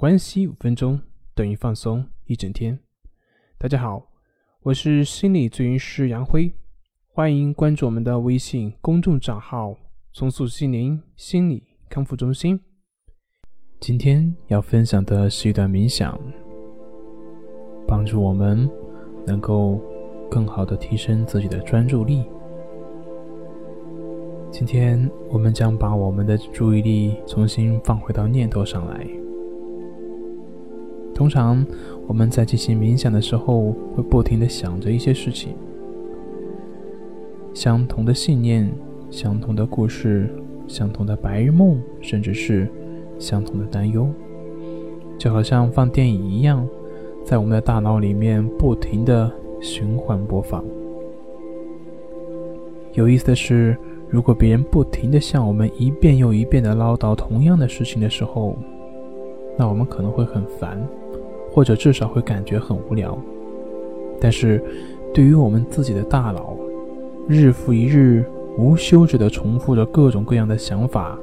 关系五分钟等于放松一整天。大家好，我是心理咨询师杨辉，欢迎关注我们的微信公众账号“重塑心灵心理康复中心”。今天要分享的是一段冥想，帮助我们能够更好的提升自己的专注力。今天我们将把我们的注意力重新放回到念头上来。通常我们在进行冥想的时候，会不停的想着一些事情，相同的信念、相同的故事、相同的白日梦，甚至是相同的担忧，就好像放电影一样，在我们的大脑里面不停的循环播放。有意思的是。如果别人不停的向我们一遍又一遍的唠叨同样的事情的时候，那我们可能会很烦，或者至少会感觉很无聊。但是，对于我们自己的大脑，日复一日无休止地重复着各种各样的想法，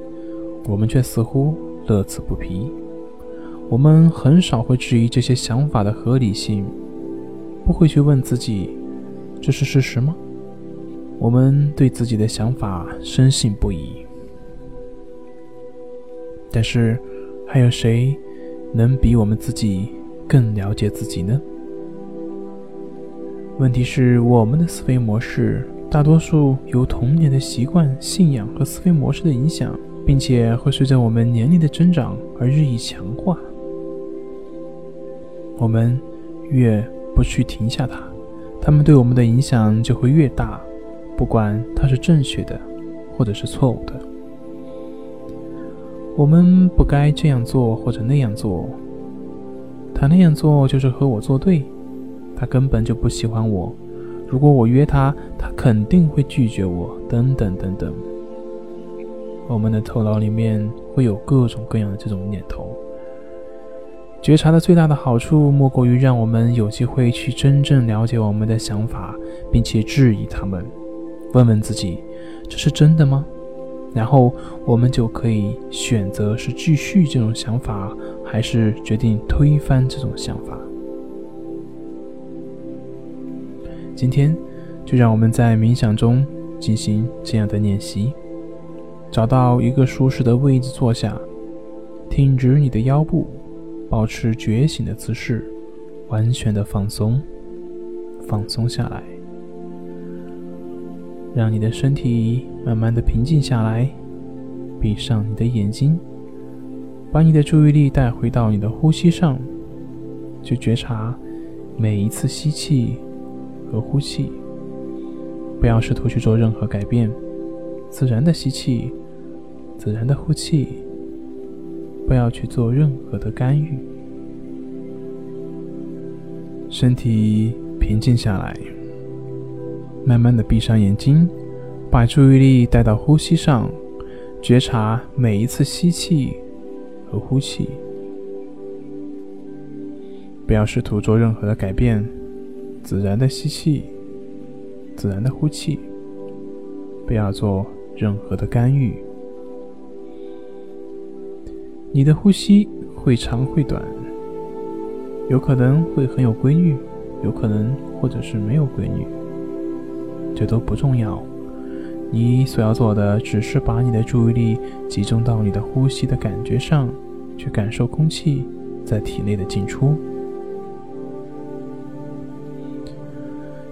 我们却似乎乐此不疲。我们很少会质疑这些想法的合理性，不会去问自己：这是事实吗？我们对自己的想法深信不疑，但是，还有谁能比我们自己更了解自己呢？问题是，我们的思维模式大多数由童年的习惯、信仰和思维模式的影响，并且会随着我们年龄的增长而日益强化。我们越不去停下它，它们对我们的影响就会越大。不管它是正确的，或者是错误的，我们不该这样做或者那样做。他那样做就是和我作对，他根本就不喜欢我。如果我约他，他肯定会拒绝我。等等等等。我们的头脑里面会有各种各样的这种念头。觉察的最大的好处，莫过于让我们有机会去真正了解我们的想法，并且质疑他们。问问自己，这是真的吗？然后我们就可以选择是继续这种想法，还是决定推翻这种想法。今天就让我们在冥想中进行这样的练习：找到一个舒适的位置坐下，挺直你的腰部，保持觉醒的姿势，完全的放松，放松下来。让你的身体慢慢的平静下来，闭上你的眼睛，把你的注意力带回到你的呼吸上，去觉察每一次吸气和呼气。不要试图去做任何改变，自然的吸气，自然的呼气，不要去做任何的干预。身体平静下来。慢慢的闭上眼睛，把注意力带到呼吸上，觉察每一次吸气和呼气。不要试图做任何的改变，自然的吸气，自然的呼气。不要做任何的干预。你的呼吸会长会短，有可能会很有规律，有可能或者是没有规律。这都不重要，你所要做的只是把你的注意力集中到你的呼吸的感觉上，去感受空气在体内的进出。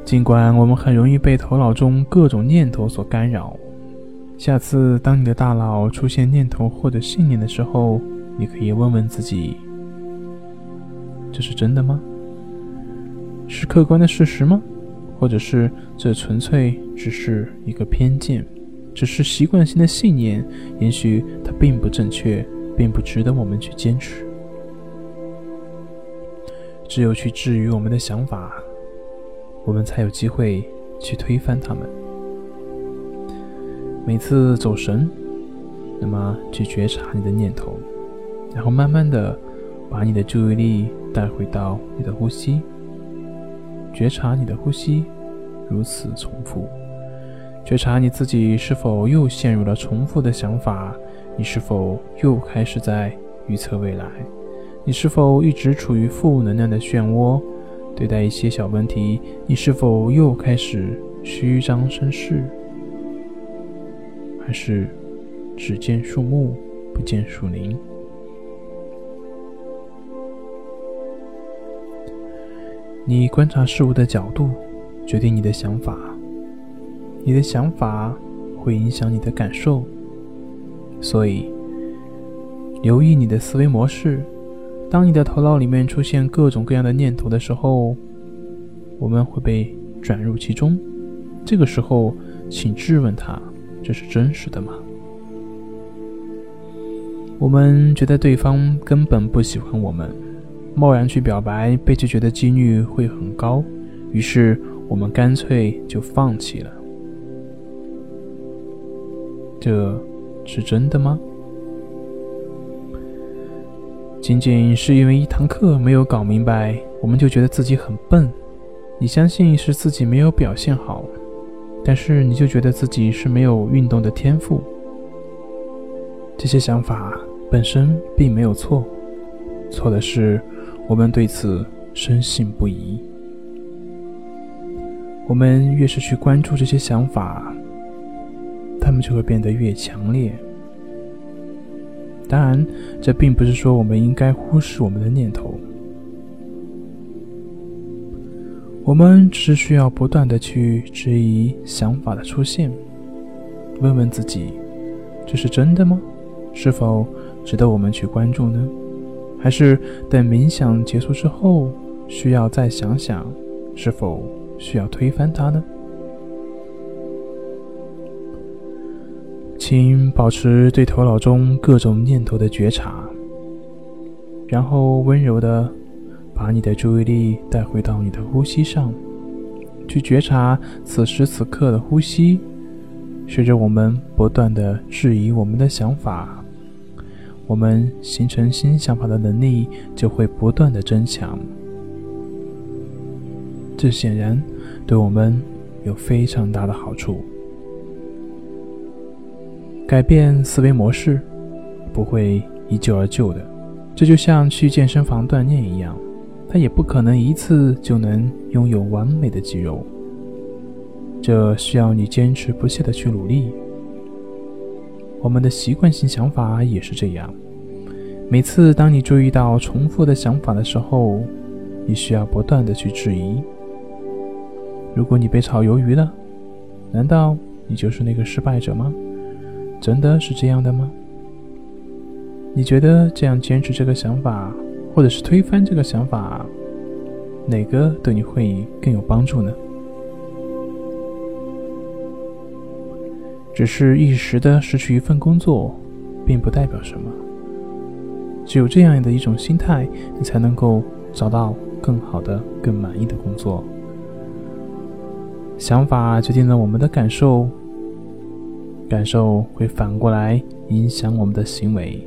尽管我们很容易被头脑中各种念头所干扰，下次当你的大脑出现念头或者信念的时候，你可以问问自己：这是真的吗？是客观的事实吗？或者是这纯粹只是一个偏见，只是习惯性的信念，也许它并不正确，并不值得我们去坚持。只有去治愈我们的想法，我们才有机会去推翻他们。每次走神，那么去觉察你的念头，然后慢慢的把你的注意力带回到你的呼吸。觉察你的呼吸，如此重复。觉察你自己是否又陷入了重复的想法？你是否又开始在预测未来？你是否一直处于负能量的漩涡？对待一些小问题，你是否又开始虚张声势？还是只见树木，不见树林？你观察事物的角度，决定你的想法。你的想法会影响你的感受，所以留意你的思维模式。当你的头脑里面出现各种各样的念头的时候，我们会被转入其中。这个时候，请质问他：这是真实的吗？我们觉得对方根本不喜欢我们，贸然去表白，被拒绝的几率会很高。于是，我们干脆就放弃了。这是真的吗？仅仅是因为一堂课没有搞明白，我们就觉得自己很笨。你相信是自己没有表现好，但是你就觉得自己是没有运动的天赋。这些想法本身并没有错，错的是我们对此深信不疑。我们越是去关注这些想法，他们就会变得越强烈。当然，这并不是说我们应该忽视我们的念头。我们只是需要不断的去质疑想法的出现，问问自己：这是真的吗？是否值得我们去关注呢？还是等冥想结束之后，需要再想想，是否需要推翻它呢？请保持对头脑中各种念头的觉察，然后温柔的把你的注意力带回到你的呼吸上，去觉察此时此刻的呼吸。随着我们不断的质疑我们的想法，我们形成新想法的能力就会不断的增强。这显然对我们有非常大的好处。改变思维模式不会一蹴而就的，这就像去健身房锻炼一样，它也不可能一次就能拥有完美的肌肉。这需要你坚持不懈的去努力。我们的习惯性想法也是这样，每次当你注意到重复的想法的时候，你需要不断的去质疑：如果你被炒鱿鱼了，难道你就是那个失败者吗？真的是这样的吗？你觉得这样坚持这个想法，或者是推翻这个想法，哪个对你会更有帮助呢？只是一时的失去一份工作，并不代表什么。只有这样的一种心态，你才能够找到更好的、更满意的工作。想法决定了我们的感受。感受会反过来影响我们的行为，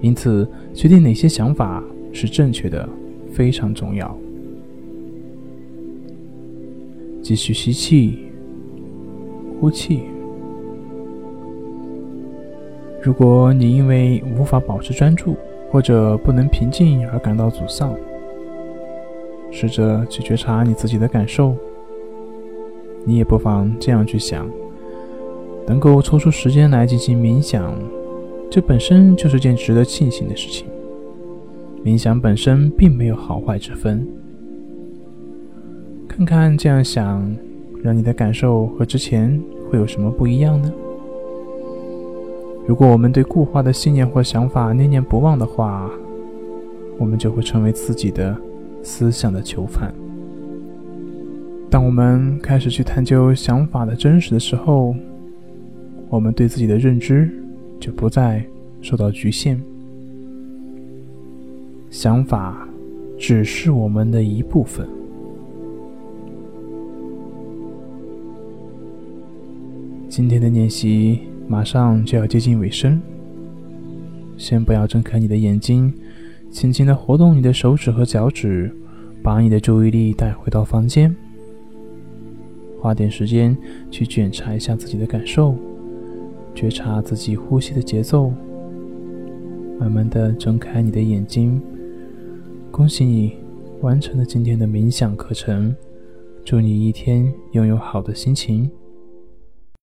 因此决定哪些想法是正确的非常重要。继续吸气，呼气。如果你因为无法保持专注或者不能平静而感到沮丧，试着去觉察你自己的感受。你也不妨这样去想。能够抽出时间来进行冥想，这本身就是件值得庆幸的事情。冥想本身并没有好坏之分。看看这样想，让你的感受和之前会有什么不一样呢？如果我们对固化的信念或想法念念不忘的话，我们就会成为自己的思想的囚犯。当我们开始去探究想法的真实的时候，我们对自己的认知就不再受到局限，想法只是我们的一部分。今天的练习马上就要接近尾声，先不要睁开你的眼睛，轻轻的活动你的手指和脚趾，把你的注意力带回到房间，花点时间去检查一下自己的感受。觉察自己呼吸的节奏，慢慢的睁开你的眼睛，恭喜你完成了今天的冥想课程，祝你一天拥有好的心情。